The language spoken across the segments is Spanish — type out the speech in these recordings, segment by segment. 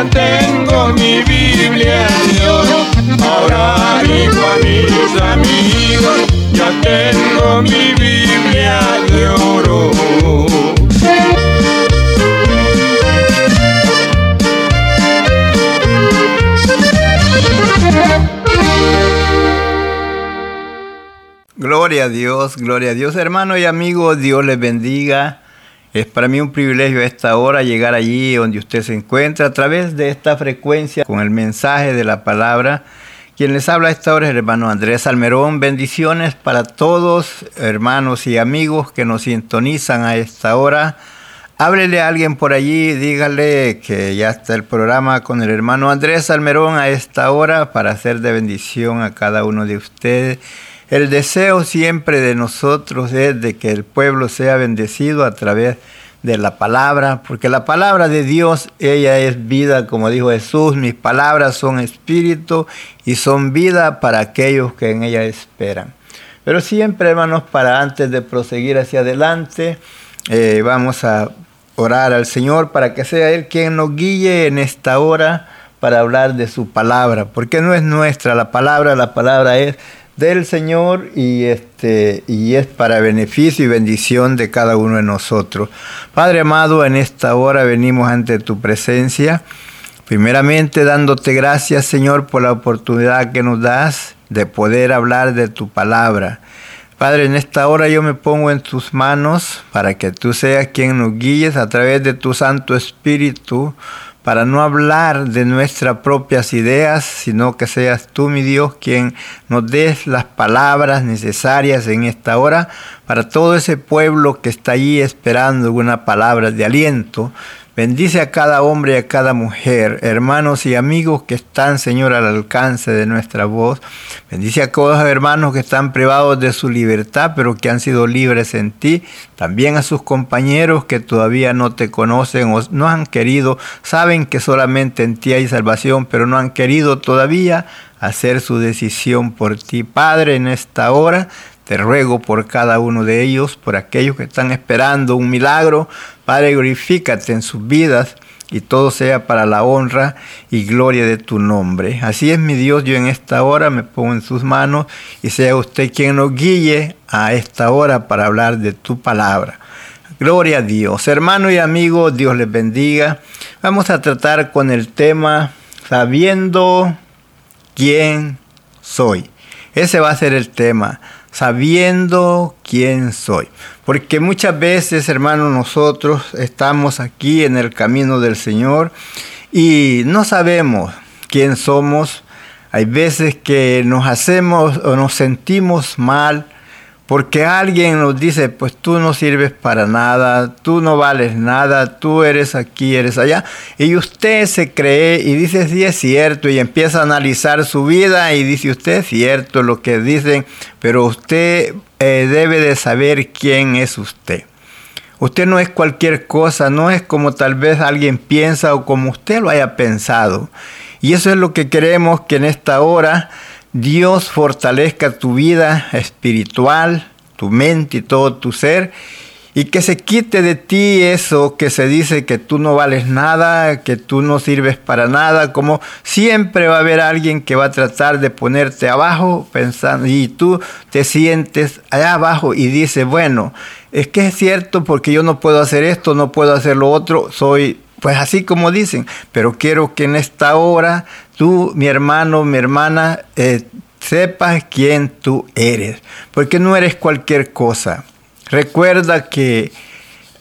ya tengo mi Biblia oro. Ahora digo a mis amigos, ya tengo mi Biblia de oro. Gloria a Dios, gloria a Dios, hermano y amigo, Dios les bendiga. Es para mí un privilegio a esta hora llegar allí donde usted se encuentra a través de esta frecuencia con el mensaje de la palabra. Quien les habla a esta hora es el hermano Andrés Almerón. Bendiciones para todos, hermanos y amigos que nos sintonizan a esta hora. Háblele a alguien por allí, dígale que ya está el programa con el hermano Andrés Almerón a esta hora para hacer de bendición a cada uno de ustedes. El deseo siempre de nosotros es de que el pueblo sea bendecido a través de la palabra, porque la palabra de Dios, ella es vida, como dijo Jesús, mis palabras son espíritu y son vida para aquellos que en ella esperan. Pero siempre, hermanos, para antes de proseguir hacia adelante, eh, vamos a orar al Señor para que sea Él quien nos guíe en esta hora para hablar de su palabra, porque no es nuestra la palabra, la palabra es del Señor y este y es para beneficio y bendición de cada uno de nosotros. Padre amado, en esta hora venimos ante tu presencia, primeramente dándote gracias, Señor, por la oportunidad que nos das de poder hablar de tu palabra. Padre, en esta hora yo me pongo en tus manos para que tú seas quien nos guíes a través de tu Santo Espíritu para no hablar de nuestras propias ideas, sino que seas tú, mi Dios, quien nos des las palabras necesarias en esta hora para todo ese pueblo que está allí esperando una palabra de aliento. Bendice a cada hombre y a cada mujer, hermanos y amigos que están, Señor, al alcance de nuestra voz. Bendice a aquellos hermanos que están privados de su libertad, pero que han sido libres en ti. También a sus compañeros que todavía no te conocen o no han querido, saben que solamente en ti hay salvación, pero no han querido todavía hacer su decisión por ti. Padre, en esta hora te ruego por cada uno de ellos, por aquellos que están esperando un milagro. Padre, glorifícate en sus vidas y todo sea para la honra y gloria de tu nombre. Así es mi Dios, yo en esta hora me pongo en sus manos y sea usted quien nos guíe a esta hora para hablar de tu palabra. Gloria a Dios. Hermano y amigo, Dios les bendiga. Vamos a tratar con el tema sabiendo quién soy. Ese va a ser el tema sabiendo quién soy. Porque muchas veces, hermanos, nosotros estamos aquí en el camino del Señor y no sabemos quién somos. Hay veces que nos hacemos o nos sentimos mal porque alguien nos dice, pues tú no sirves para nada, tú no vales nada, tú eres aquí, eres allá. Y usted se cree y dice, sí es cierto, y empieza a analizar su vida y dice, usted es cierto lo que dicen, pero usted eh, debe de saber quién es usted. Usted no es cualquier cosa, no es como tal vez alguien piensa o como usted lo haya pensado. Y eso es lo que queremos que en esta hora Dios fortalezca tu vida espiritual, tu mente y todo tu ser, y que se quite de ti eso que se dice que tú no vales nada, que tú no sirves para nada, como siempre va a haber alguien que va a tratar de ponerte abajo pensando y tú te sientes allá abajo y dices, bueno, es que es cierto porque yo no puedo hacer esto, no puedo hacer lo otro, soy pues así como dicen, pero quiero que en esta hora tú, mi hermano, mi hermana, eh, sepas quién tú eres, porque no eres cualquier cosa. Recuerda que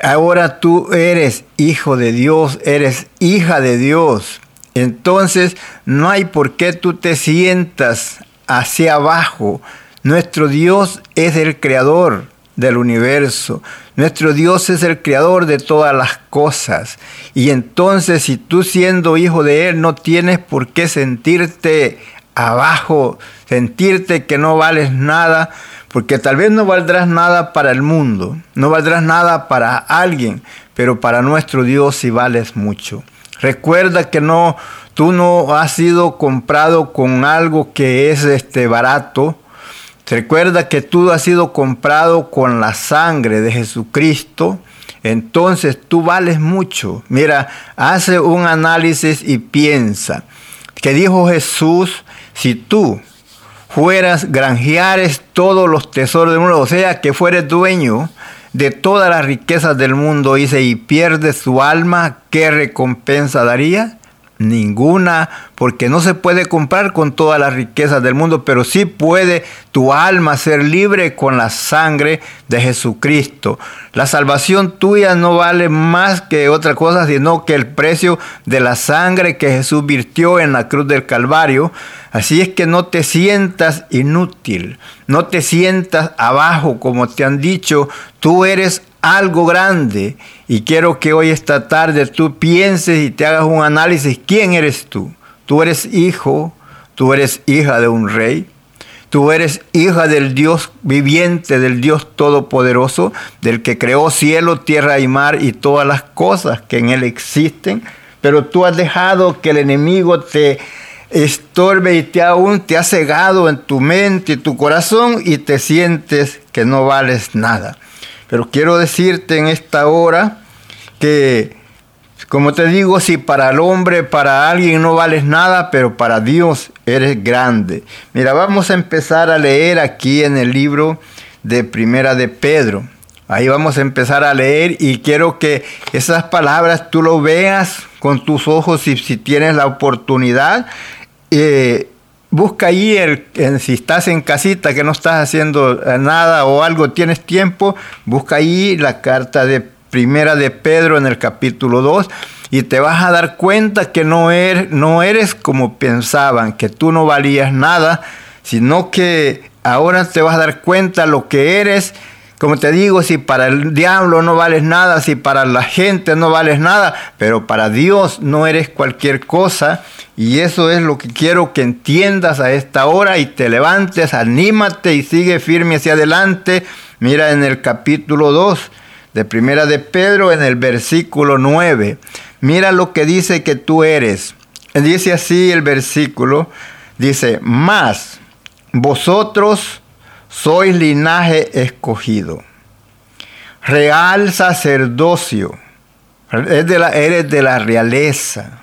ahora tú eres hijo de Dios, eres hija de Dios. Entonces no hay por qué tú te sientas hacia abajo. Nuestro Dios es el creador del universo. Nuestro Dios es el creador de todas las cosas. Y entonces si tú siendo hijo de Él no tienes por qué sentirte abajo, sentirte que no vales nada, porque tal vez no valdrás nada para el mundo, no valdrás nada para alguien, pero para nuestro Dios sí vales mucho. Recuerda que no, tú no has sido comprado con algo que es este barato, Recuerda que tú has sido comprado con la sangre de Jesucristo. Entonces tú vales mucho. Mira, hace un análisis y piensa que dijo Jesús, si tú fueras granjeares todos los tesoros del mundo, o sea, que fueres dueño de todas las riquezas del mundo, dice, y pierdes su alma, ¿qué recompensa daría? Ninguna, porque no se puede comprar con todas las riquezas del mundo, pero sí puede tu alma ser libre con la sangre de Jesucristo. La salvación tuya no vale más que otra cosa, sino que el precio de la sangre que Jesús virtió en la cruz del Calvario. Así es que no te sientas inútil, no te sientas abajo como te han dicho, tú eres algo grande y quiero que hoy esta tarde tú pienses y te hagas un análisis. ¿Quién eres tú? Tú eres hijo, tú eres hija de un rey, tú eres hija del Dios viviente, del Dios todopoderoso, del que creó cielo, tierra y mar y todas las cosas que en él existen. Pero tú has dejado que el enemigo te estorbe y te aún te ha cegado en tu mente y tu corazón y te sientes que no vales nada. Pero quiero decirte en esta hora que, como te digo, si para el hombre, para alguien no vales nada, pero para Dios eres grande. Mira, vamos a empezar a leer aquí en el libro de Primera de Pedro. Ahí vamos a empezar a leer y quiero que esas palabras tú lo veas con tus ojos y si tienes la oportunidad. Eh, busca ahí, el, si estás en casita, que no estás haciendo eh, nada o algo, tienes tiempo, busca ahí la carta de primera de Pedro en el capítulo 2 y te vas a dar cuenta que no eres, no eres como pensaban, que tú no valías nada, sino que ahora te vas a dar cuenta lo que eres como te digo, si para el diablo no vales nada, si para la gente no vales nada, pero para Dios no eres cualquier cosa. Y eso es lo que quiero que entiendas a esta hora y te levantes, anímate y sigue firme hacia adelante. Mira en el capítulo 2 de Primera de Pedro, en el versículo 9. Mira lo que dice que tú eres. Dice así el versículo, dice, más vosotros sois linaje escogido, real sacerdocio, eres de la, eres de la realeza,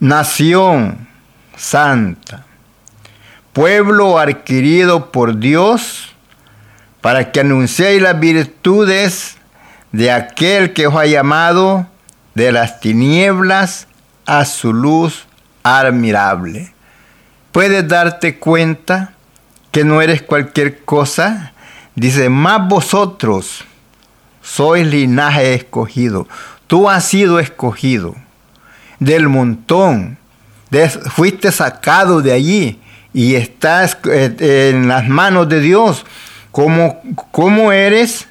nación santa, pueblo adquirido por Dios, para que anunciéis las virtudes de aquel que os ha llamado de las tinieblas a su luz admirable. ¿Puedes darte cuenta? Que no eres cualquier cosa. Dice, más vosotros sois linaje escogido. Tú has sido escogido. del montón. fuiste sacado de allí y estás eh, en las manos de Dios. ¿Cómo, ¿Cómo eres?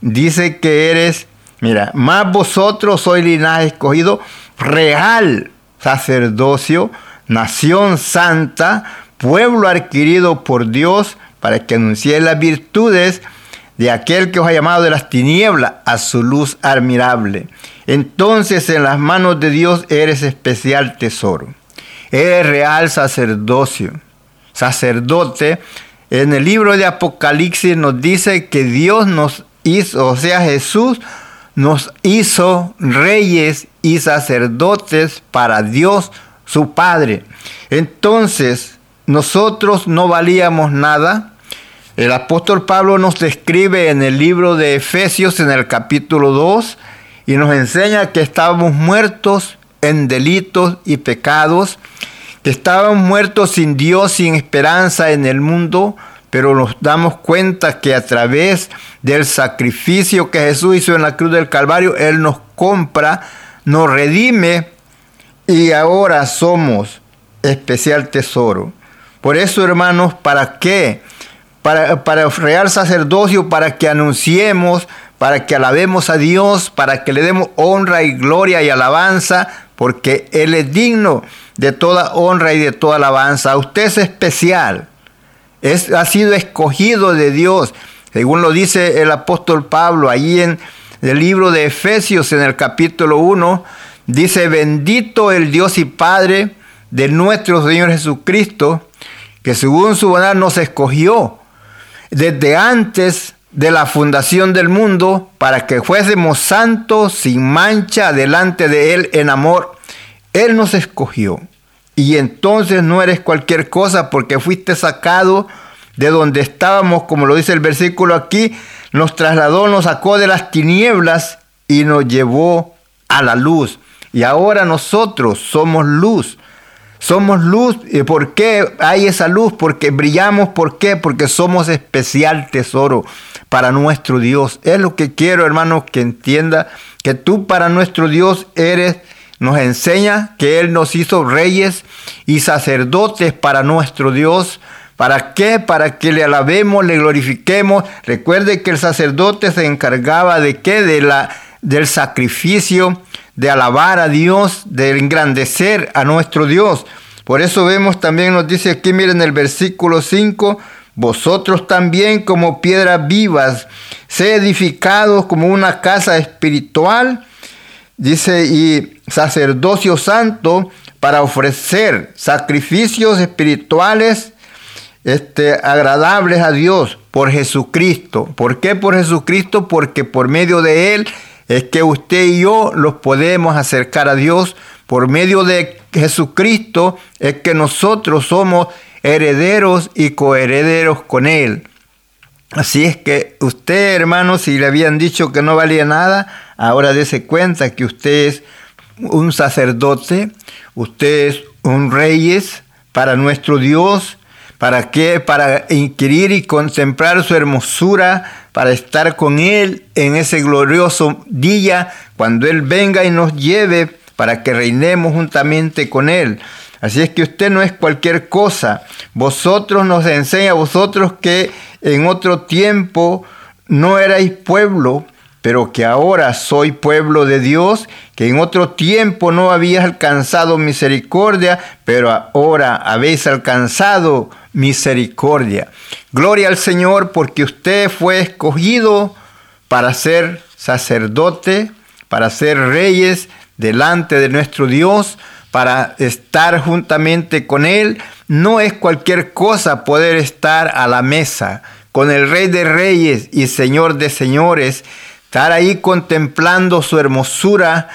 Dice que eres, mira, más vosotros sois linaje escogido, real sacerdocio, nación santa, pueblo adquirido por Dios, para que anuncie las virtudes de aquel que os ha llamado de las tinieblas a su luz admirable. Entonces en las manos de Dios eres especial tesoro. Eres real sacerdocio. Sacerdote. En el libro de Apocalipsis nos dice que Dios nos hizo, o sea, Jesús nos hizo reyes y sacerdotes para Dios su Padre. Entonces, nosotros no valíamos nada. El apóstol Pablo nos describe en el libro de Efesios en el capítulo 2 y nos enseña que estábamos muertos en delitos y pecados, que estábamos muertos sin Dios, sin esperanza en el mundo, pero nos damos cuenta que a través del sacrificio que Jesús hizo en la cruz del Calvario, Él nos compra, nos redime y ahora somos especial tesoro. Por eso, hermanos, ¿para qué? Para, para sacerdocio, para que anunciemos, para que alabemos a Dios, para que le demos honra y gloria y alabanza, porque Él es digno de toda honra y de toda alabanza. Usted es especial, es, ha sido escogido de Dios, según lo dice el apóstol Pablo allí en el libro de Efesios en el capítulo 1, dice, bendito el Dios y Padre de nuestro Señor Jesucristo, que según su bondad nos escogió desde antes de la fundación del mundo para que fuésemos santos sin mancha delante de Él en amor. Él nos escogió. Y entonces no eres cualquier cosa porque fuiste sacado de donde estábamos, como lo dice el versículo aquí, nos trasladó, nos sacó de las tinieblas y nos llevó a la luz. Y ahora nosotros somos luz. Somos luz. ¿Y por qué hay esa luz? Porque brillamos. ¿Por qué? Porque somos especial tesoro para nuestro Dios. Es lo que quiero, hermanos, que entienda que tú para nuestro Dios eres, nos enseña que Él nos hizo reyes y sacerdotes para nuestro Dios. ¿Para qué? Para que le alabemos, le glorifiquemos. Recuerde que el sacerdote se encargaba de qué? De la, del sacrificio de alabar a Dios, de engrandecer a nuestro Dios. Por eso vemos también, nos dice aquí, miren el versículo 5, vosotros también como piedras vivas, se edificados como una casa espiritual, dice, y sacerdocio santo para ofrecer sacrificios espirituales este, agradables a Dios por Jesucristo. ¿Por qué por Jesucristo? Porque por medio de Él es que usted y yo los podemos acercar a Dios por medio de Jesucristo, es que nosotros somos herederos y coherederos con Él. Así es que usted, hermano, si le habían dicho que no valía nada, ahora dése cuenta que usted es un sacerdote, usted es un reyes para nuestro Dios, ¿Para qué? Para inquirir y contemplar su hermosura, para estar con Él en ese glorioso día, cuando Él venga y nos lleve, para que reinemos juntamente con Él. Así es que usted no es cualquier cosa. Vosotros nos enseña, vosotros que en otro tiempo no erais pueblo, pero que ahora soy pueblo de Dios, que en otro tiempo no habías alcanzado misericordia, pero ahora habéis alcanzado misericordia. Gloria al Señor porque usted fue escogido para ser sacerdote, para ser reyes delante de nuestro Dios, para estar juntamente con Él. No es cualquier cosa poder estar a la mesa con el Rey de Reyes y Señor de Señores Estar ahí contemplando su hermosura,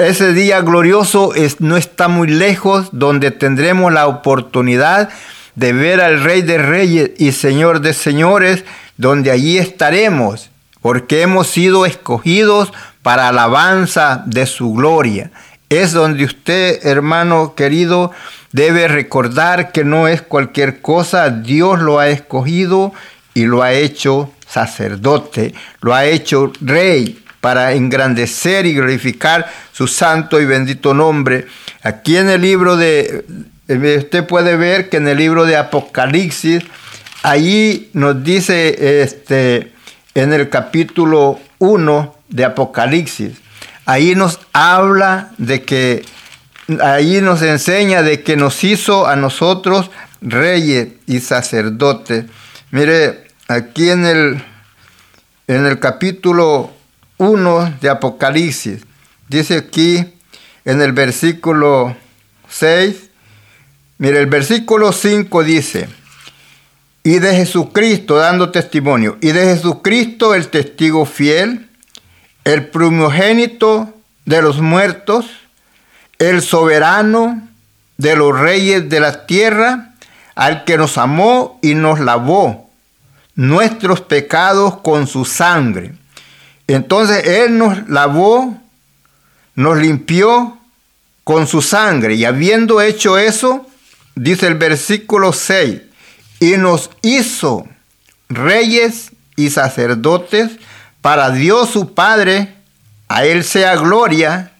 ese día glorioso es, no está muy lejos, donde tendremos la oportunidad de ver al Rey de Reyes y Señor de Señores, donde allí estaremos, porque hemos sido escogidos para alabanza de su gloria. Es donde usted, hermano querido, debe recordar que no es cualquier cosa, Dios lo ha escogido y lo ha hecho sacerdote, lo ha hecho rey para engrandecer y glorificar su santo y bendito nombre. Aquí en el libro de, usted puede ver que en el libro de Apocalipsis, ahí nos dice este, en el capítulo 1 de Apocalipsis, ahí nos habla de que, ahí nos enseña de que nos hizo a nosotros reyes y sacerdotes. Mire, aquí en el, en el capítulo 1 de Apocalipsis, dice aquí en el versículo 6, mire, el versículo 5 dice, y de Jesucristo dando testimonio, y de Jesucristo el testigo fiel, el primogénito de los muertos, el soberano de los reyes de la tierra, al que nos amó y nos lavó nuestros pecados con su sangre. Entonces Él nos lavó, nos limpió con su sangre. Y habiendo hecho eso, dice el versículo 6, y nos hizo reyes y sacerdotes para Dios su Padre, a Él sea gloria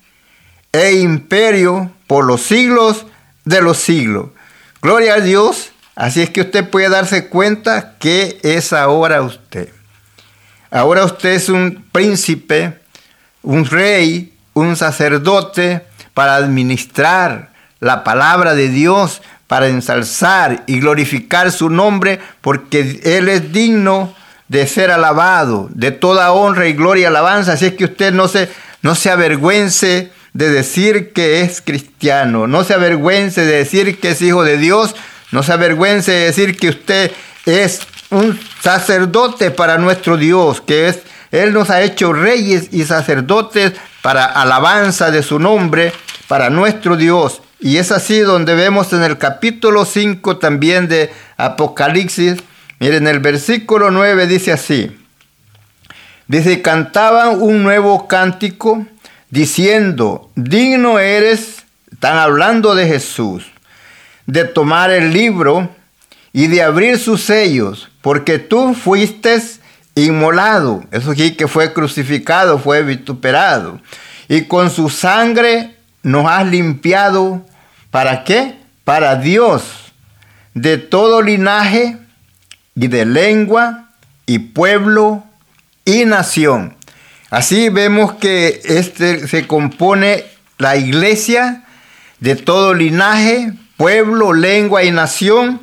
e imperio por los siglos de los siglos. Gloria a Dios. Así es que usted puede darse cuenta que es ahora usted. Ahora usted es un príncipe, un rey, un sacerdote para administrar la palabra de Dios, para ensalzar y glorificar su nombre, porque Él es digno de ser alabado, de toda honra y gloria y alabanza. Así es que usted no se, no se avergüence de decir que es cristiano, no se avergüence de decir que es hijo de Dios, no se avergüence de decir que usted es un sacerdote para nuestro Dios, que es, Él nos ha hecho reyes y sacerdotes para alabanza de su nombre, para nuestro Dios. Y es así donde vemos en el capítulo 5 también de Apocalipsis, miren, el versículo 9 dice así, dice, cantaban un nuevo cántico diciendo, digno eres, están hablando de Jesús, de tomar el libro y de abrir sus sellos, porque tú fuiste inmolado, eso aquí que fue crucificado, fue vituperado, y con su sangre nos has limpiado, ¿para qué? Para Dios, de todo linaje y de lengua y pueblo y nación. Así vemos que este se compone la iglesia de todo linaje, pueblo, lengua y nación,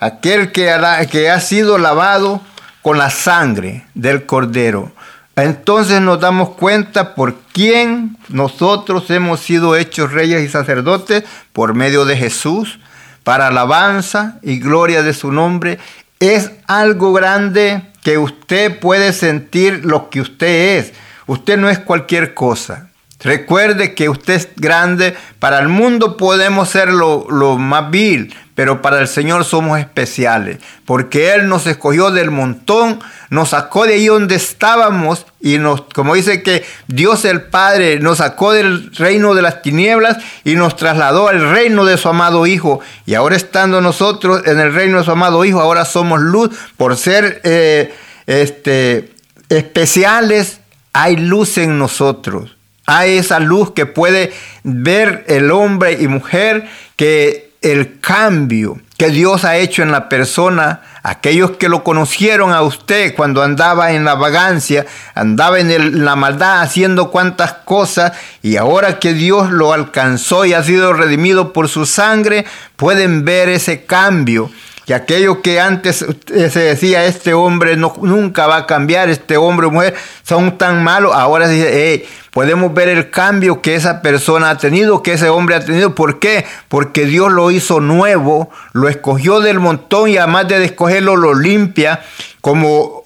aquel que que ha sido lavado con la sangre del cordero. Entonces nos damos cuenta por quién nosotros hemos sido hechos reyes y sacerdotes por medio de Jesús, para alabanza y gloria de su nombre. Es algo grande que usted puede sentir lo que usted es Usted no es cualquier cosa. Recuerde que usted es grande. Para el mundo podemos ser lo, más vil, pero para el Señor somos especiales. Porque Él nos escogió del montón, nos sacó de ahí donde estábamos y nos, como dice que Dios el Padre nos sacó del reino de las tinieblas y nos trasladó al reino de su amado Hijo. Y ahora estando nosotros en el reino de su amado Hijo, ahora somos luz por ser eh, este, especiales hay luz en nosotros. Hay esa luz que puede ver el hombre y mujer que el cambio que Dios ha hecho en la persona, aquellos que lo conocieron a usted cuando andaba en la vagancia, andaba en, la maldad haciendo cuantas cosas, y ahora que Dios lo alcanzó y ha sido redimido por su sangre, pueden ver ese cambio. Que aquello que antes se decía, este hombre no, nunca va a cambiar, este hombre o mujer son tan malos, ahora se dice, podemos ver el cambio que esa persona ha tenido, que ese hombre ha tenido. ¿Por qué? Porque Dios lo hizo nuevo, lo escogió del montón y además de escogerlo lo limpia como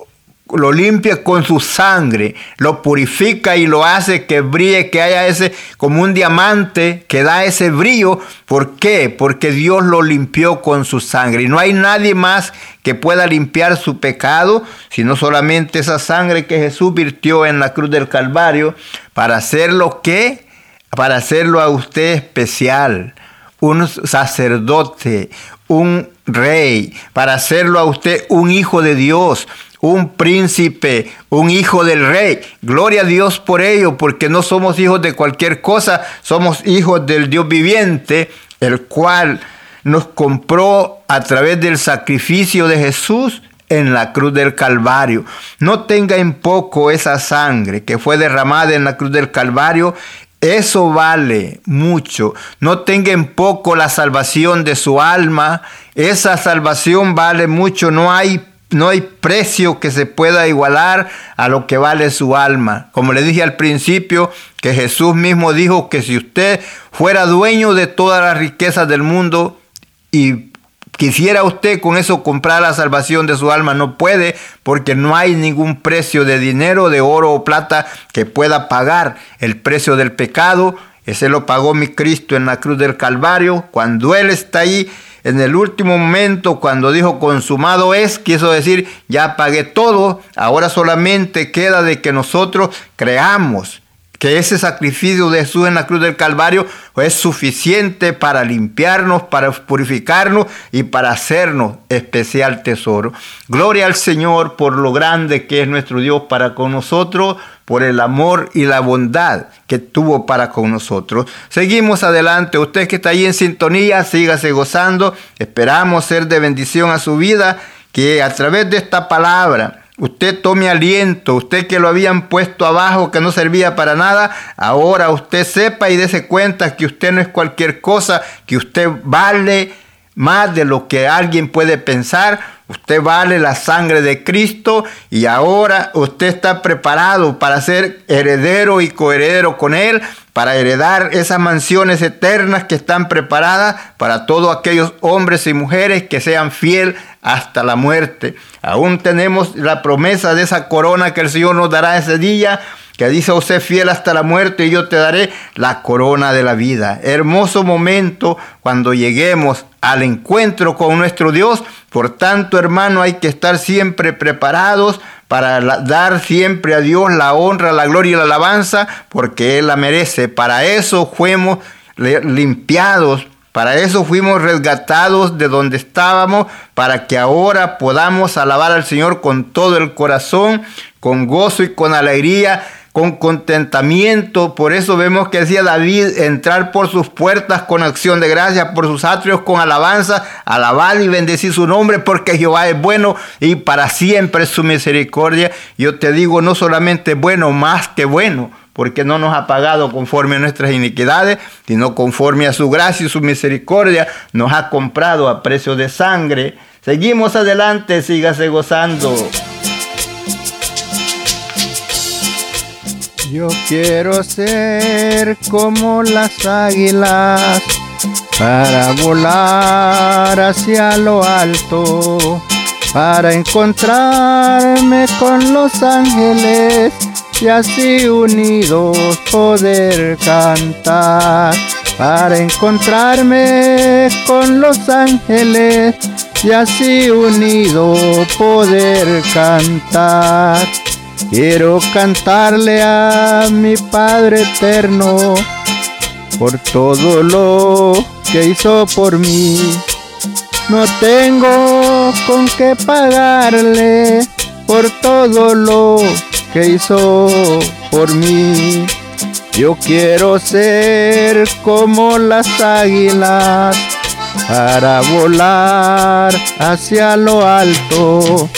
lo limpia con su sangre, lo purifica y lo hace que brille, que haya ese como un diamante que da ese brillo. ¿Por qué? Porque Dios lo limpió con su sangre. Y no hay nadie más que pueda limpiar su pecado, sino solamente esa sangre que Jesús virtió en la cruz del Calvario para hacerlo que, para hacerlo a usted especial un sacerdote, un rey, para hacerlo a usted un hijo de Dios, un príncipe, un hijo del rey. Gloria a Dios por ello, porque no somos hijos de cualquier cosa, somos hijos del Dios viviente, el cual nos compró a través del sacrificio de Jesús en la cruz del Calvario. No tenga en poco esa sangre que fue derramada en la cruz del Calvario. Eso vale mucho. No tenga en poco la salvación de su alma. Esa salvación vale mucho. No hay no hay precio que se pueda igualar a lo que vale su alma. Como le dije al principio, que Jesús mismo dijo que si usted fuera dueño de todas las riquezas del mundo y quisiera usted con eso comprar la salvación de su alma, no puede, porque no hay ningún precio de dinero, de oro o plata que pueda pagar el precio del pecado. Ese lo pagó mi Cristo en la cruz del Calvario. Cuando Él está ahí, en el último momento, cuando dijo consumado es, quiso decir, ya pagué todo, ahora solamente queda de que nosotros creamos que ese sacrificio de Jesús en la cruz del Calvario es suficiente para limpiarnos, para purificarnos y para hacernos especial tesoro. Gloria al Señor por lo grande que es nuestro Dios para con nosotros, por el amor y la bondad que tuvo para con nosotros. Seguimos adelante. Usted que está ahí en sintonía, sígase gozando. Esperamos ser de bendición a su vida, que a través de esta palabra, Usted tome aliento, usted que lo habían puesto abajo, que no servía para nada, ahora usted sepa y dése cuenta que usted no es cualquier cosa, que usted vale más de lo que alguien puede pensar. Usted vale la sangre de Cristo y ahora usted está preparado para ser heredero y coheredero con Él, para heredar esas mansiones eternas que están preparadas para todos aquellos hombres y mujeres que sean fiel hasta la muerte. Aún tenemos la promesa de esa corona que el Señor nos dará ese día que dice, usted fiel hasta la muerte y yo te daré la corona de la vida. Hermoso momento cuando lleguemos al encuentro con nuestro Dios. Por tanto, hermano, hay que estar siempre preparados para dar siempre a Dios la honra, la gloria y la alabanza, porque Él la merece. Para eso fuimos limpiados, para eso fuimos resgatados de donde estábamos, para que ahora podamos alabar al Señor con todo el corazón, con gozo y con alegría con contentamiento. Por eso vemos que decía David, entrar por sus puertas con acción de gracia, por sus atrios con alabanza, alabar y bendecir su nombre, porque Jehová es bueno y para siempre su misericordia. Yo te digo, no solamente bueno, más que bueno, porque no nos ha pagado conforme a nuestras iniquidades, sino conforme a su gracia y su misericordia, nos ha comprado a precio de sangre. Seguimos adelante, sígase gozando. Yo quiero ser como las águilas para volar hacia lo alto, para encontrarme con los ángeles y así unidos poder cantar, para encontrarme con los ángeles y así unidos poder cantar. Quiero cantarle a mi Padre eterno por todo lo que hizo por mí. No tengo con qué pagarle por todo lo que hizo por mí. Yo quiero ser como las águilas para volar hacia lo alto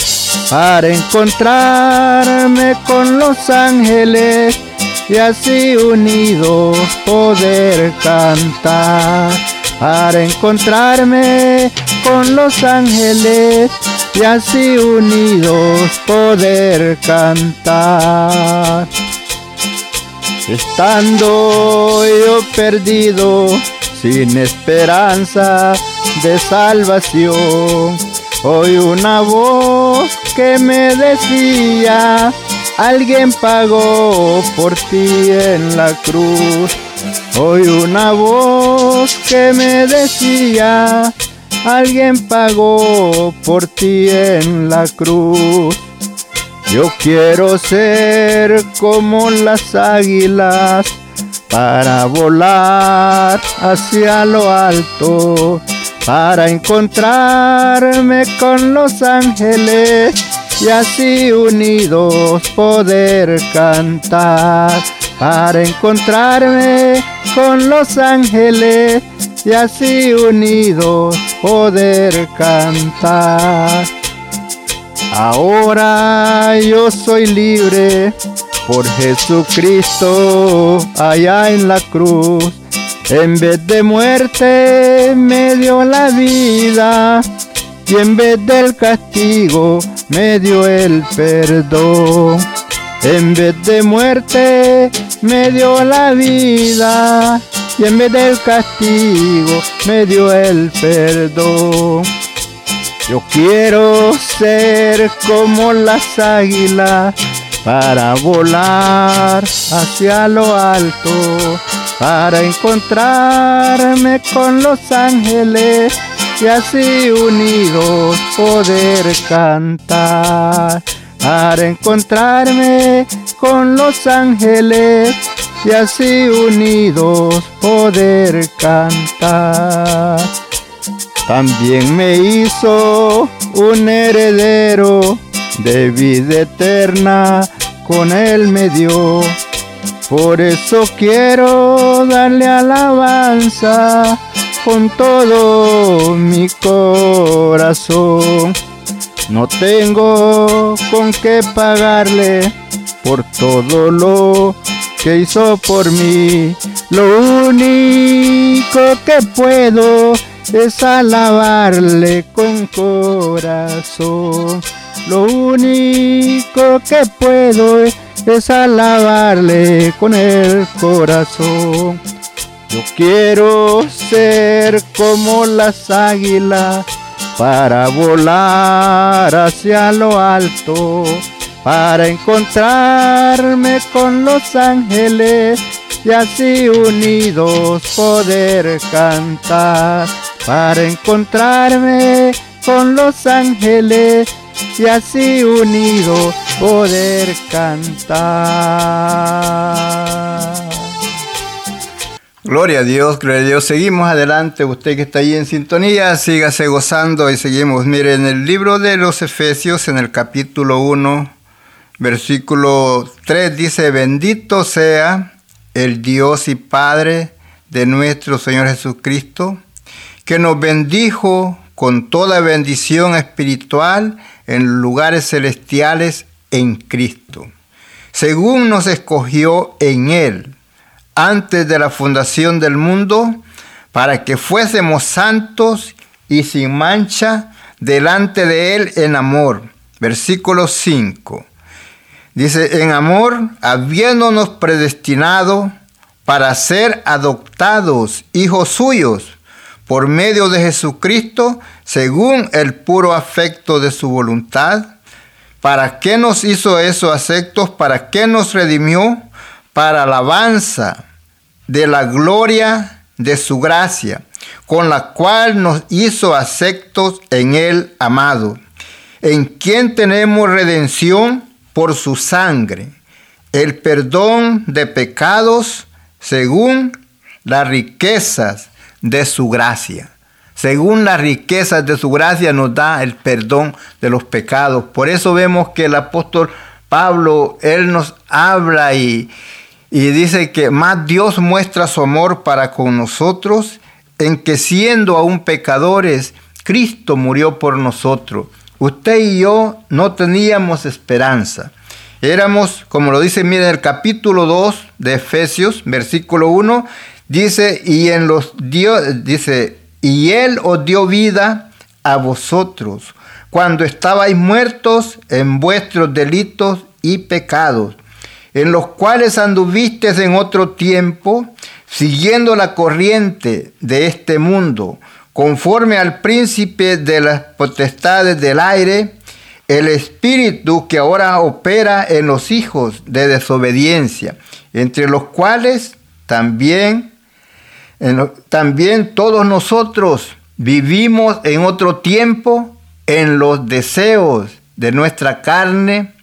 para encontrarme con los ángeles y así unidos poder cantar. Para encontrarme con los ángeles y así unidos poder cantar. Estando yo perdido, sin esperanza de salvación Hoy una voz que me decía, alguien pagó por ti en la cruz. Hoy una voz que me decía, alguien pagó por ti en la cruz. Yo quiero ser como las águilas para volar hacia lo alto, para encontrarme con los ángeles y así unidos poder cantar, para encontrarme con los ángeles y así unidos poder cantar. Ahora yo soy libre por Jesucristo allá en la cruz. En vez de muerte me dio la vida y en vez del castigo me dio el perdón. En vez de muerte me dio la vida y en vez del castigo me dio el perdón. Yo quiero ser como las águilas para volar hacia lo alto, para encontrarme con los ángeles y así unidos poder cantar, para encontrarme con los ángeles y así unidos poder cantar. También me hizo un heredero de vida eterna, con él me dio. Por eso quiero darle alabanza con todo mi corazón. No tengo con qué pagarle por todo lo que hizo por mí. Lo único que puedo es alabarle con corazón. Lo único que puedo es alabarle con el corazón. Yo quiero ser como las águilas para volar hacia lo alto, para encontrarme con los ángeles y así unidos poder cantar, para encontrarme con los ángeles y así unidos poder cantar. Gloria a Dios, gloria a Dios. Seguimos adelante. Usted que está ahí en sintonía, sígase gozando y seguimos. Mire, en el libro de los Efesios, en el capítulo 1, versículo 3, dice, bendito sea el Dios y Padre de nuestro Señor Jesucristo, que nos bendijo con toda bendición espiritual en lugares celestiales en Cristo, según nos escogió en Él antes de la fundación del mundo, para que fuésemos santos y sin mancha delante de Él en amor. Versículo 5. Dice, en amor, habiéndonos predestinado para ser adoptados hijos suyos por medio de Jesucristo, según el puro afecto de su voluntad. ¿Para qué nos hizo esos afectos? ¿Para qué nos redimió? Para alabanza de la gloria de su gracia, con la cual nos hizo aceptos en el amado, en quien tenemos redención por su sangre, el perdón de pecados según las riquezas de su gracia. Según las riquezas de su gracia nos da el perdón de los pecados. Por eso vemos que el apóstol Pablo, él nos habla y, y dice que más Dios muestra su amor para con nosotros en que siendo aún pecadores, Cristo murió por nosotros. Usted y yo no teníamos esperanza. Éramos, como lo dice, miren el capítulo 2 de Efesios, versículo 1, dice, y en los Dios, dice, y Él os dio vida a vosotros cuando estabais muertos en vuestros delitos y pecados, en los cuales anduvisteis en otro tiempo, siguiendo la corriente de este mundo, conforme al príncipe de las potestades del aire, el espíritu que ahora opera en los hijos de desobediencia, entre los cuales también, también todos nosotros vivimos en otro tiempo en los deseos de nuestra carne,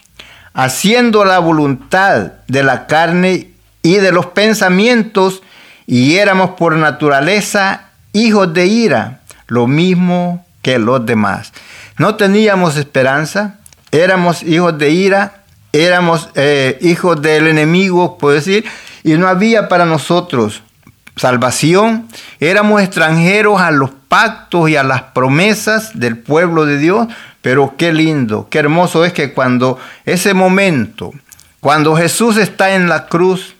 haciendo la voluntad de la carne y de los pensamientos, y éramos por naturaleza hijos de ira, lo mismo que los demás. No teníamos esperanza, éramos hijos de ira, éramos eh, hijos del enemigo, puedo decir, y no había para nosotros salvación, éramos extranjeros a los pactos y a las promesas del pueblo de Dios, pero qué lindo, qué hermoso es que cuando ese momento, cuando Jesús está en la cruz,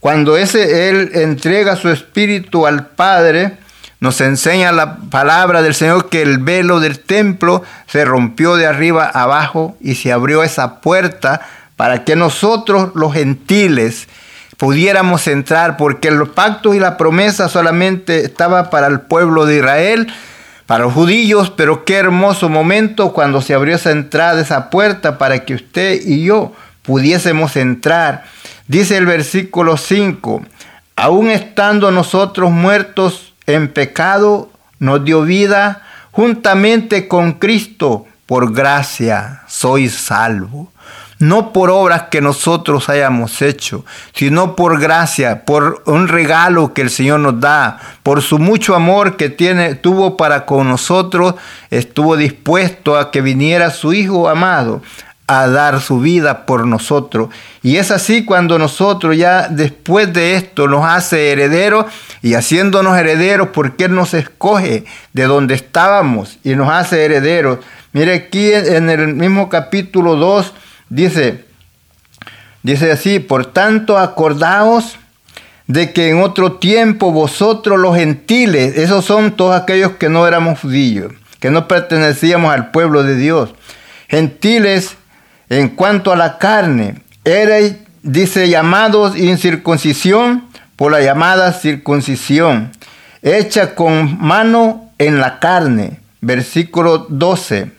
cuando ese él entrega su espíritu al Padre, nos enseña la palabra del Señor que el velo del templo se rompió de arriba abajo y se abrió esa puerta para que nosotros los gentiles pudiéramos entrar, porque los pactos y la promesa solamente estaba para el pueblo de Israel, para los judíos, pero qué hermoso momento cuando se abrió esa entrada, esa puerta, para que usted y yo pudiésemos entrar. Dice el versículo 5, aún estando nosotros muertos en pecado, nos dio vida juntamente con Cristo, por gracia sois salvo no por obras que nosotros hayamos hecho, sino por gracia, por un regalo que el Señor nos da, por su mucho amor que tiene, tuvo para con nosotros, estuvo dispuesto a que viniera su Hijo amado a dar su vida por nosotros. Y es así cuando nosotros ya después de esto nos hace herederos y haciéndonos herederos porque Él nos escoge de donde estábamos y nos hace herederos. Mire aquí en el mismo capítulo 2 Dice, dice así, por tanto acordaos de que en otro tiempo vosotros los gentiles, esos son todos aquellos que no éramos judíos, que no pertenecíamos al pueblo de Dios, gentiles en cuanto a la carne, erais, dice, llamados incircuncisión por la llamada circuncisión, hecha con mano en la carne, versículo 12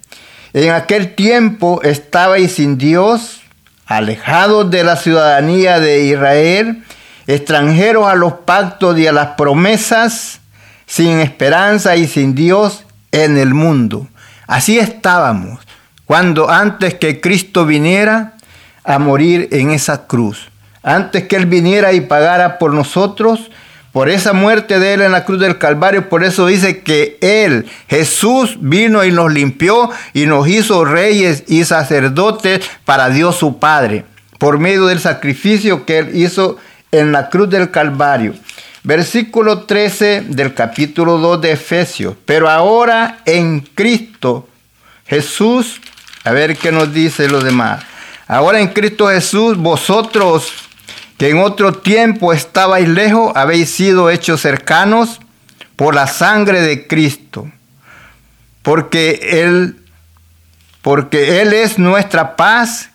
en aquel tiempo estabais sin Dios, alejados de la ciudadanía de Israel, extranjeros a los pactos y a las promesas, sin esperanza y sin Dios en el mundo. Así estábamos cuando antes que Cristo viniera a morir en esa cruz, antes que Él viniera y pagara por nosotros, por esa muerte de Él en la cruz del Calvario. Por eso dice que Él, Jesús, vino y nos limpió y nos hizo reyes y sacerdotes para Dios su Padre, por medio del sacrificio que Él hizo en la cruz del Calvario. Versículo 13 del capítulo 2 de Efesios. Pero ahora en Cristo Jesús, a ver qué nos dice lo demás. Ahora en Cristo Jesús, vosotros que en otro tiempo estabais lejos, habéis sido hechos cercanos por la sangre de Cristo. Porque Él, porque Él es nuestra paz,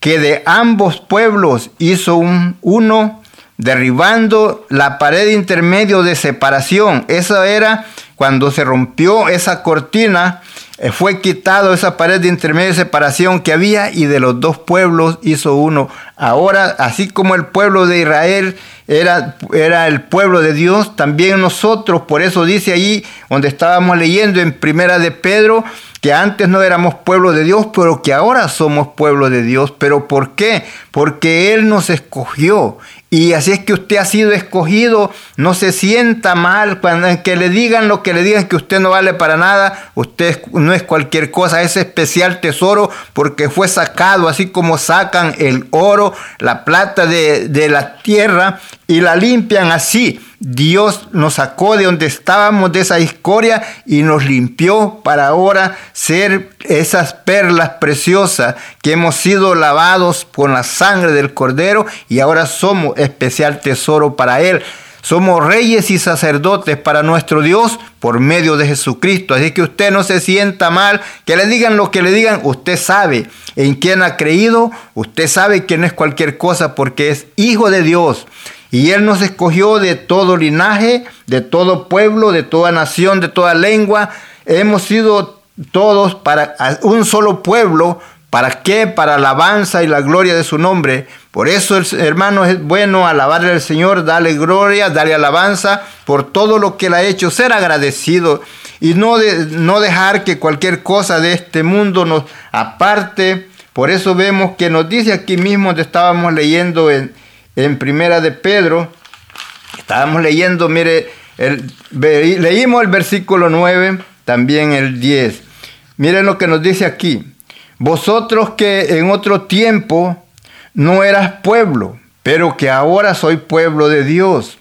que de ambos pueblos hizo un, uno, derribando la pared intermedio de separación. Eso era cuando se rompió esa cortina fue quitado esa pared de intermedio separación que había y de los dos pueblos hizo uno. Ahora, así como el pueblo de Israel era, era el pueblo de Dios, también nosotros, por eso dice allí donde estábamos leyendo en Primera de Pedro, que antes no éramos pueblo de Dios, pero que ahora somos pueblo de Dios. ¿Pero por qué? Porque Él nos escogió y así es que usted ha sido escogido, no se sienta mal cuando que le digan lo que le digan que usted no vale para nada, usted no es cualquier cosa, es especial tesoro porque fue sacado, así como sacan el oro, la plata de, de la tierra y la limpian así. Dios nos sacó de donde estábamos, de esa escoria, y nos limpió para ahora ser esas perlas preciosas que hemos sido lavados con la sangre del Cordero y ahora somos especial tesoro para Él. Somos reyes y sacerdotes para nuestro Dios por medio de Jesucristo. Así que usted no se sienta mal, que le digan lo que le digan, usted sabe en quién ha creído, usted sabe que no es cualquier cosa porque es hijo de Dios y Él nos escogió de todo linaje, de todo pueblo, de toda nación, de toda lengua. Hemos sido todos para un solo pueblo. ¿Para qué? Para alabanza y la gloria de su nombre. Por eso, hermano, es bueno alabarle al Señor, darle gloria, darle alabanza por todo lo que Él ha hecho, ser agradecido y no, no dejar que cualquier cosa de este mundo nos aparte. Por eso vemos que nos dice aquí mismo, donde estábamos leyendo en, en Primera de Pedro, estábamos leyendo, mire, leímos el versículo 9, también el 10. Miren lo que nos dice aquí. Vosotros que en otro tiempo no eras pueblo, pero que ahora soy pueblo de Dios,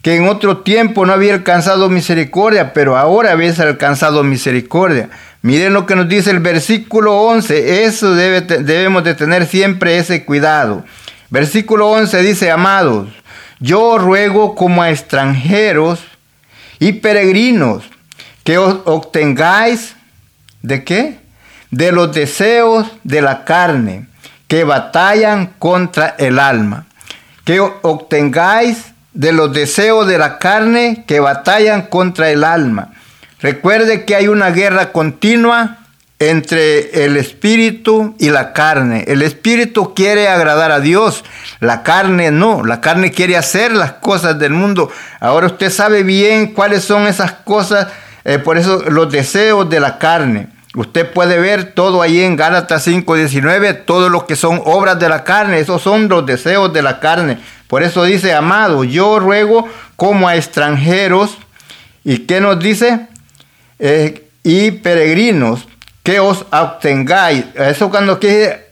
que en otro tiempo no había alcanzado misericordia, pero ahora habéis alcanzado misericordia. Miren lo que nos dice el versículo 11, eso debe, debemos de tener siempre ese cuidado. Versículo 11 dice, amados, yo ruego como a extranjeros y peregrinos que os obtengáis de qué? De los deseos de la carne que batallan contra el alma. Que obtengáis de los deseos de la carne que batallan contra el alma. Recuerde que hay una guerra continua entre el espíritu y la carne. El espíritu quiere agradar a Dios, la carne no, la carne quiere hacer las cosas del mundo. Ahora usted sabe bien cuáles son esas cosas, eh, por eso los deseos de la carne. Usted puede ver todo ahí en Gálatas 5:19, todo lo que son obras de la carne, esos son los deseos de la carne. Por eso dice, amado, yo ruego como a extranjeros, ¿y qué nos dice? Eh, y peregrinos, que os obtengáis. Eso cuando quiere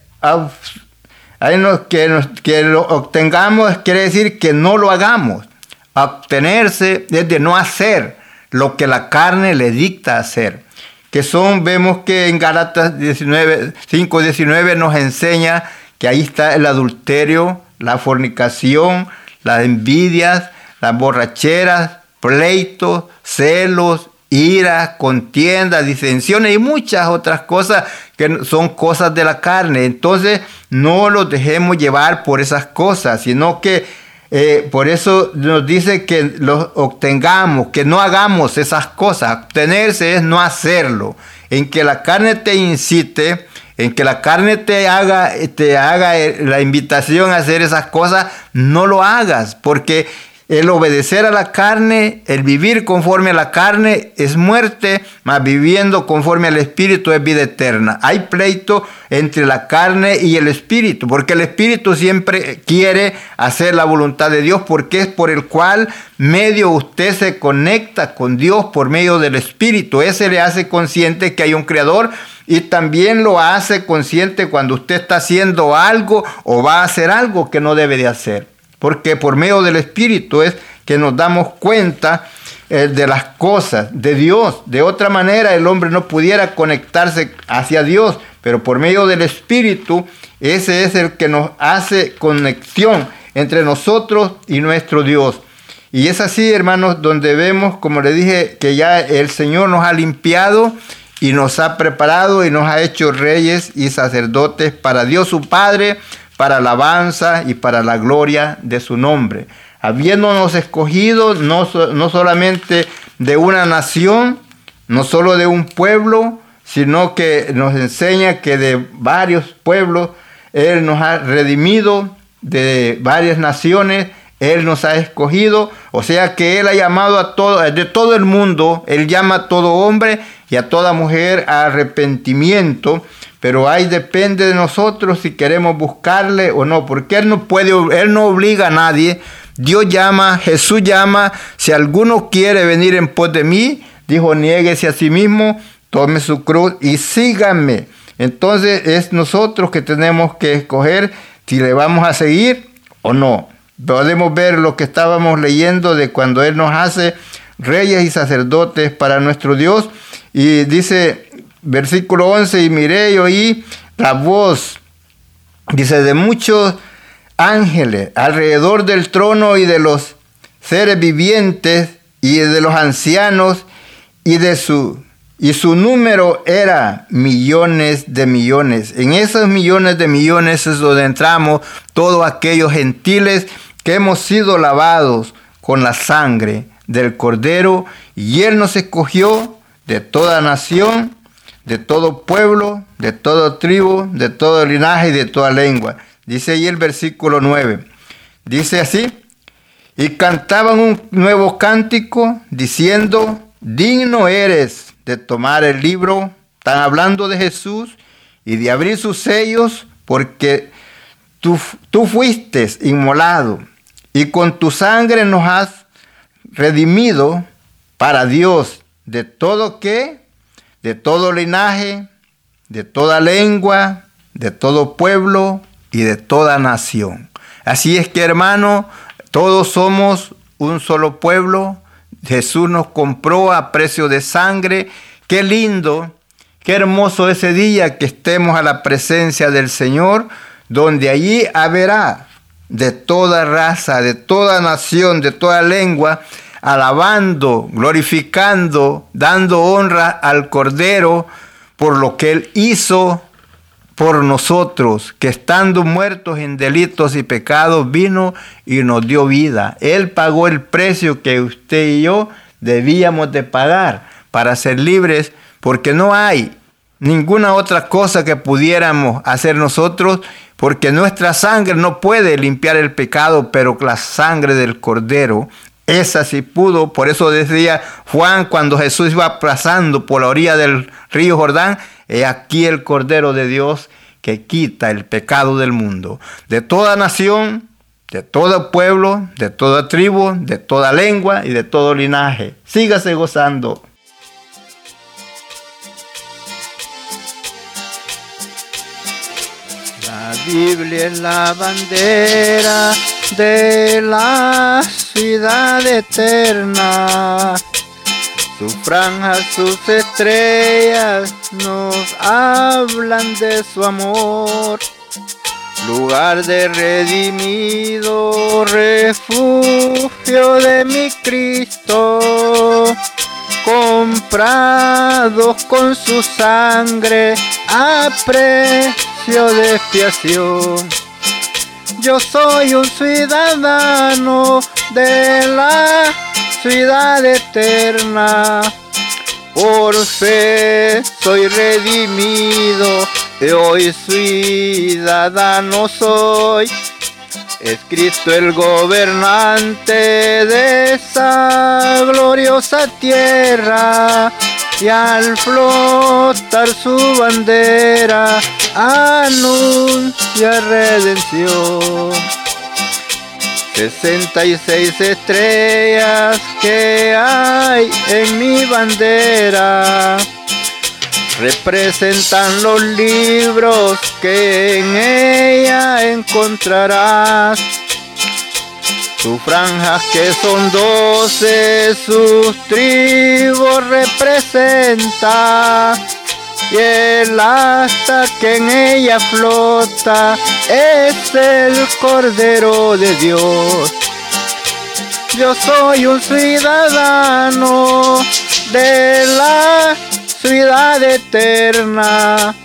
que, que lo obtengamos quiere decir que no lo hagamos. Obtenerse es de no hacer lo que la carne le dicta hacer. Que son, vemos que en Galatas 19, 5, 19 nos enseña que ahí está el adulterio, la fornicación, las envidias, las borracheras, pleitos, celos, ira, contienda, disensiones y muchas otras cosas que son cosas de la carne. Entonces no los dejemos llevar por esas cosas, sino que eh, por eso nos dice que los obtengamos, que no hagamos esas cosas. Obtenerse es no hacerlo. En que la carne te incite, en que la carne te haga, te haga eh, la invitación a hacer esas cosas, no lo hagas, porque el obedecer a la carne, el vivir conforme a la carne es muerte, mas viviendo conforme al Espíritu es vida eterna. Hay pleito entre la carne y el Espíritu, porque el Espíritu siempre quiere hacer la voluntad de Dios, porque es por el cual medio usted se conecta con Dios por medio del Espíritu. Ese le hace consciente que hay un Creador y también lo hace consciente cuando usted está haciendo algo o va a hacer algo que no debe de hacer porque por medio del Espíritu es que nos damos cuenta eh, de las cosas de Dios. De otra manera el hombre no pudiera conectarse hacia Dios, pero por medio del Espíritu ese es el que nos hace conexión entre nosotros y nuestro Dios. Y es así, hermanos, donde vemos, como le dije, que ya el Señor nos ha limpiado y nos ha preparado y nos ha hecho reyes y sacerdotes para Dios su Padre, para alabanza y para la gloria de su nombre, habiéndonos escogido no, no solamente de una nación, no solo de un pueblo, sino que nos enseña que de varios pueblos Él nos ha redimido, de varias naciones Él nos ha escogido, o sea que Él ha llamado a todo, de todo el mundo, Él llama a todo hombre y a toda mujer a arrepentimiento pero ahí depende de nosotros si queremos buscarle o no, porque Él no puede, Él no obliga a nadie. Dios llama, Jesús llama, si alguno quiere venir en pos de mí, dijo, niéguese a sí mismo, tome su cruz y síganme. Entonces es nosotros que tenemos que escoger si le vamos a seguir o no. Podemos ver lo que estábamos leyendo de cuando Él nos hace reyes y sacerdotes para nuestro Dios. Y dice versículo 11, y miré y oí la voz, dice, de muchos ángeles alrededor del trono y de los seres vivientes y de los ancianos y de su y su número era millones de millones. En esos millones de millones es donde entramos todos aquellos gentiles que hemos sido lavados con la sangre del cordero y él nos escogió de toda nación de todo pueblo, de toda tribu, de todo linaje y de toda lengua. Dice ahí el versículo 9. Dice así, y cantaban un nuevo cántico diciendo, digno eres de tomar el libro, están hablando de Jesús, y de abrir sus sellos, porque tú, tú fuiste inmolado y con tu sangre nos has redimido para Dios de todo qué, de todo linaje, de toda lengua, de todo pueblo y de toda nación. Así es que hermano, todos somos un solo pueblo. Jesús nos compró a precio de sangre. Qué lindo, qué hermoso ese día que estemos a la presencia del Señor, donde allí haberá de toda raza, de toda nación, de toda lengua, alabando, glorificando, dando honra al Cordero por lo que Él hizo por nosotros, que estando muertos en delitos y pecados, vino y nos dio vida. Él pagó el precio que usted y yo debíamos de pagar para ser libres, porque no hay ninguna otra cosa que pudiéramos hacer nosotros, porque nuestra sangre no puede limpiar el pecado, pero la sangre del Cordero esa sí pudo, por eso decía Juan cuando Jesús iba pasando por la orilla del río Jordán, he aquí el Cordero de Dios que quita el pecado del mundo. De toda nación, de todo pueblo, de toda tribu, de toda lengua y de todo linaje. Sígase gozando. La Biblia es la bandera de la ciudad eterna. Sus franjas, sus estrellas nos hablan de su amor. Lugar de redimido, refugio de mi Cristo. Comprados con su sangre a precio de expiación yo soy un ciudadano de la ciudad eterna. Por fe soy redimido y hoy ciudadano soy. Es Cristo el gobernante de esa gloriosa tierra y al flotar su bandera anuncia redención. 66 estrellas que hay en mi bandera representan los libros que en ella encontrarás sus franjas que son doce, sus tribus representa. Y el asta que en ella flota es el Cordero de Dios. Yo soy un ciudadano de la ciudad eterna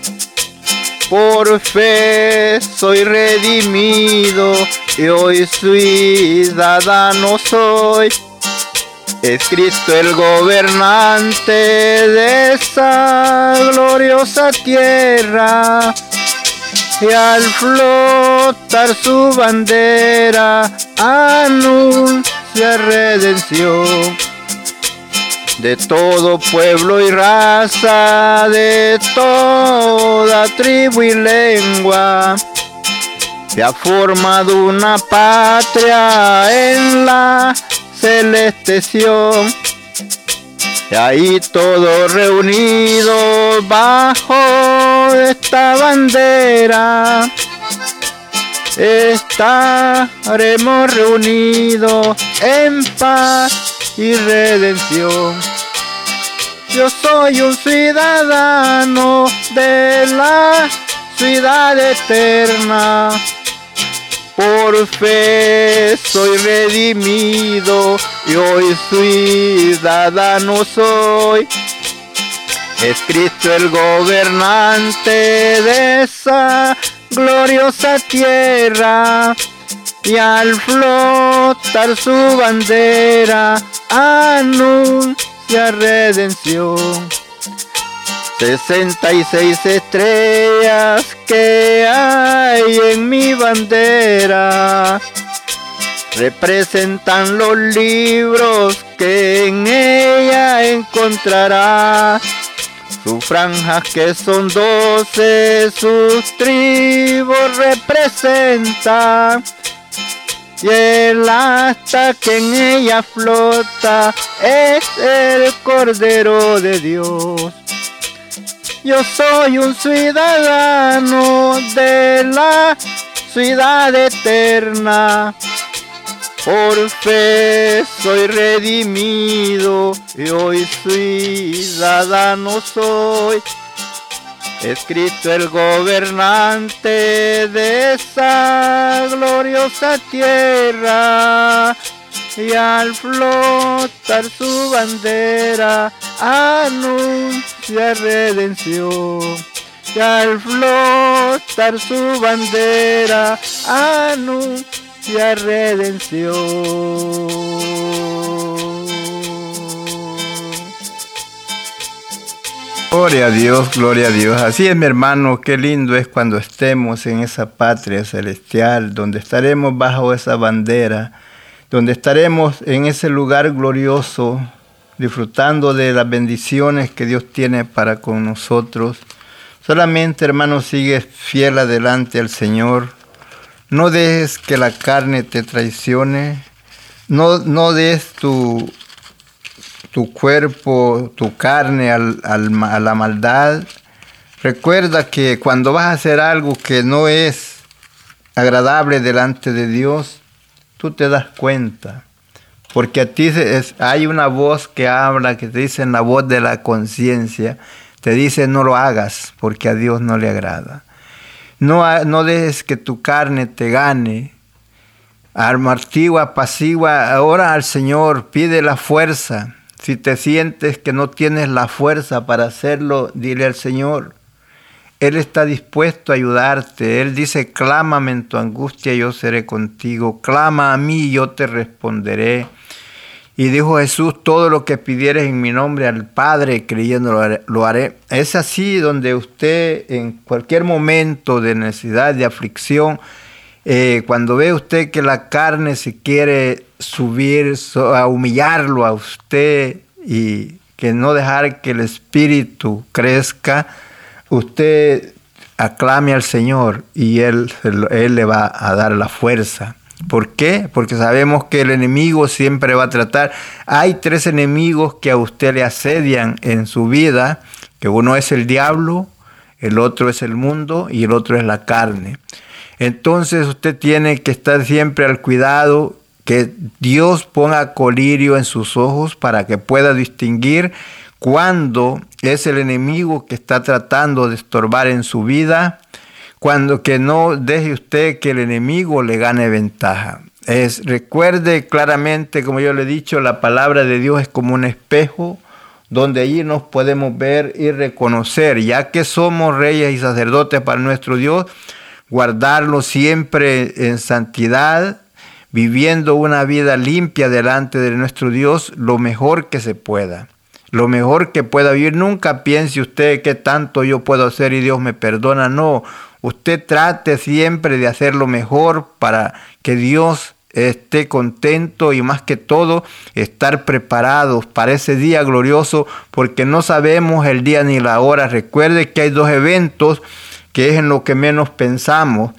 por fe soy redimido y hoy ciudadano soy. Es Cristo el gobernante de esa gloriosa tierra. Y al flotar su bandera anuncia redención de todo pueblo y raza, de toda tribu y lengua. Se ha formado una patria en la celeste Y ahí todos reunidos bajo esta bandera. Estaremos reunidos en paz y redención. Yo soy un ciudadano de la ciudad eterna. Por fe soy redimido y hoy ciudadano soy. Es Cristo el gobernante de esa gloriosa tierra y al flotar su bandera anuncia redención. 66 estrellas que hay en mi bandera representan los libros que en ella encontrarás. Su franja que son doce, sus tribus representa. Y el asta que en ella flota es el Cordero de Dios. Yo soy un ciudadano de la ciudad eterna. Por fe soy redimido y hoy ciudadano soy. Escrito el gobernante de esa gloriosa tierra y al flotar su bandera anuncia redención. Y al flotar su bandera anuncia redención. Gloria a Dios, gloria a Dios. Así es, mi hermano, qué lindo es cuando estemos en esa patria celestial, donde estaremos bajo esa bandera donde estaremos en ese lugar glorioso, disfrutando de las bendiciones que Dios tiene para con nosotros. Solamente, hermano, sigue fiel adelante al Señor. No dejes que la carne te traicione. No, no des tu, tu cuerpo, tu carne al, a la maldad. Recuerda que cuando vas a hacer algo que no es agradable delante de Dios, tú te das cuenta. Porque a ti es, hay una voz que habla, que te dice en la voz de la conciencia, te dice no lo hagas porque a Dios no le agrada. No, no dejes que tu carne te gane. Armartigua, apacigua, ahora al Señor, pide la fuerza. Si te sientes que no tienes la fuerza para hacerlo, dile al Señor. Él está dispuesto a ayudarte. Él dice, clámame en tu angustia, yo seré contigo. Clama a mí, yo te responderé. Y dijo Jesús, todo lo que pidieres en mi nombre al Padre, creyendo lo haré. Es así donde usted en cualquier momento de necesidad, de aflicción, eh, cuando ve usted que la carne se quiere subir, a humillarlo a usted y que no dejar que el espíritu crezca, usted aclame al Señor y él, él le va a dar la fuerza. ¿Por qué? Porque sabemos que el enemigo siempre va a tratar. Hay tres enemigos que a usted le asedian en su vida, que uno es el diablo, el otro es el mundo y el otro es la carne. Entonces usted tiene que estar siempre al cuidado que Dios ponga colirio en sus ojos para que pueda distinguir cuando es el enemigo que está tratando de estorbar en su vida, cuando que no deje usted que el enemigo le gane ventaja. Es, recuerde claramente, como yo le he dicho, la palabra de Dios es como un espejo donde allí nos podemos ver y reconocer, ya que somos reyes y sacerdotes para nuestro Dios, guardarlo siempre en santidad, viviendo una vida limpia delante de nuestro Dios lo mejor que se pueda lo mejor que pueda vivir. Nunca piense usted que tanto yo puedo hacer y Dios me perdona. No, usted trate siempre de hacer lo mejor para que Dios esté contento y más que todo estar preparados para ese día glorioso porque no sabemos el día ni la hora. Recuerde que hay dos eventos que es en lo que menos pensamos.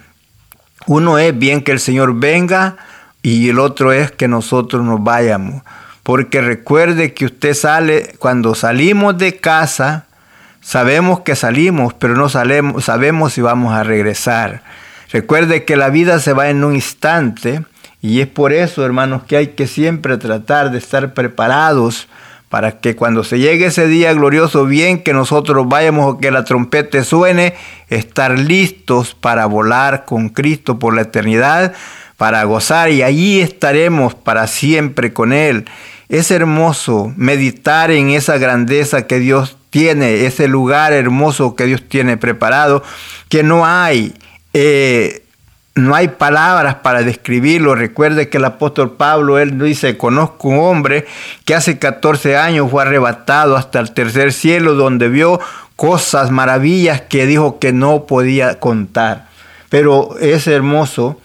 Uno es bien que el Señor venga y el otro es que nosotros nos vayamos. Porque recuerde que usted sale, cuando salimos de casa, sabemos que salimos, pero no sabemos si vamos a regresar. Recuerde que la vida se va en un instante y es por eso, hermanos, que hay que siempre tratar de estar preparados para que cuando se llegue ese día glorioso, bien que nosotros vayamos o que la trompeta suene, estar listos para volar con Cristo por la eternidad, para gozar y allí estaremos para siempre con Él. Es hermoso meditar en esa grandeza que Dios tiene, ese lugar hermoso que Dios tiene preparado, que no hay, eh, no hay palabras para describirlo. Recuerde que el apóstol Pablo, él dice, conozco un hombre que hace 14 años fue arrebatado hasta el tercer cielo, donde vio cosas, maravillas que dijo que no podía contar. Pero es hermoso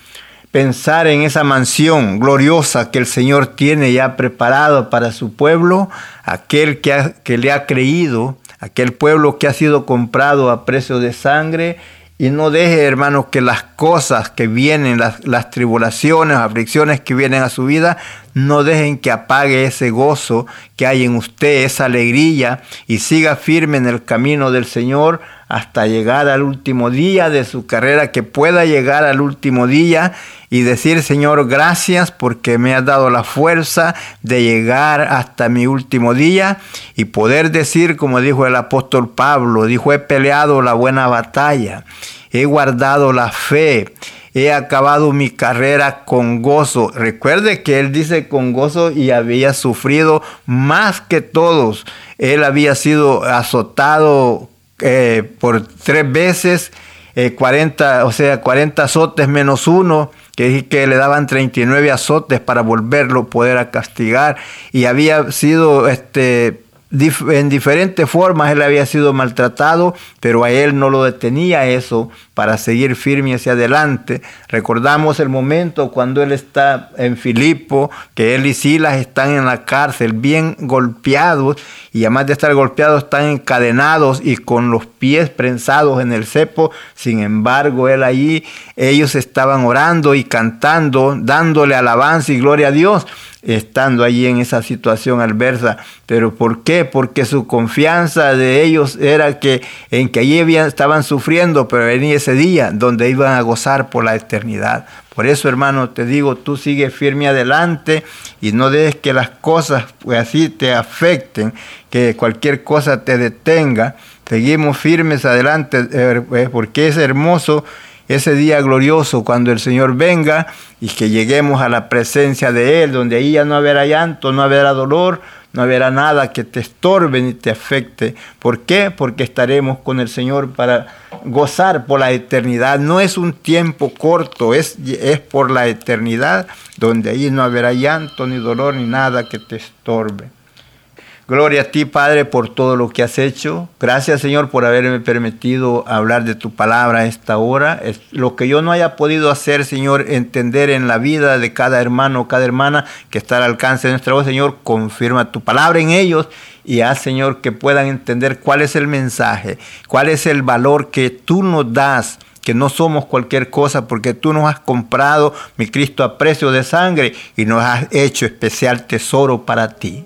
pensar en esa mansión gloriosa que el Señor tiene ya preparado para su pueblo, aquel que, que le ha creído, aquel pueblo que ha sido comprado a precio de sangre. Y no deje, hermano, que las cosas que vienen, las, las tribulaciones, aflicciones que vienen a su vida, no dejen que apague ese gozo que hay en usted, esa alegría, y siga firme en el camino del Señor hasta llegar al último día de su carrera, que pueda llegar al último día y decir, Señor, gracias porque me has dado la fuerza de llegar hasta mi último día y poder decir, como dijo el apóstol Pablo, dijo, he peleado la buena batalla, he guardado la fe he acabado mi carrera con gozo. Recuerde que él dice con gozo y había sufrido más que todos. Él había sido azotado eh, por tres veces, 40, eh, o sea, 40 azotes menos uno, que, que le daban 39 azotes para volverlo poder a castigar. Y había sido este en diferentes formas él había sido maltratado, pero a él no lo detenía eso para seguir firme hacia adelante. Recordamos el momento cuando él está en Filipo, que él y Silas están en la cárcel bien golpeados y además de estar golpeados están encadenados y con los pies prensados en el cepo. Sin embargo, él allí, ellos estaban orando y cantando, dándole alabanza y gloria a Dios estando allí en esa situación adversa. ¿Pero por qué? Porque su confianza de ellos era que en que allí estaban sufriendo, pero venía ese día donde iban a gozar por la eternidad. Por eso, hermano, te digo, tú sigue firme adelante y no dejes que las cosas pues, así te afecten, que cualquier cosa te detenga. Seguimos firmes adelante eh, eh, porque es hermoso ese día glorioso cuando el Señor venga y que lleguemos a la presencia de Él, donde ahí ya no habrá llanto, no habrá dolor, no habrá nada que te estorbe ni te afecte. ¿Por qué? Porque estaremos con el Señor para gozar por la eternidad. No es un tiempo corto, es, es por la eternidad, donde ahí no habrá llanto, ni dolor, ni nada que te estorbe. Gloria a ti, Padre, por todo lo que has hecho. Gracias, Señor, por haberme permitido hablar de tu palabra a esta hora. Es lo que yo no haya podido hacer, Señor, entender en la vida de cada hermano cada hermana que está al alcance de nuestra voz, Señor, confirma tu palabra en ellos y haz, Señor, que puedan entender cuál es el mensaje, cuál es el valor que tú nos das que no somos cualquier cosa porque tú nos has comprado, mi Cristo, a precio de sangre y nos has hecho especial tesoro para ti.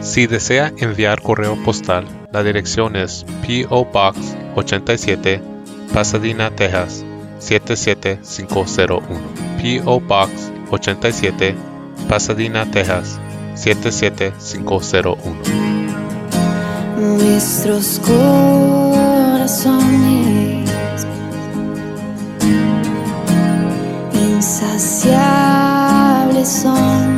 Si desea enviar correo postal la dirección es P.O. Box 87, Pasadena, Texas 77501. P.O. Box 87, Pasadena, Texas 77501. Nuestros corazones insaciables son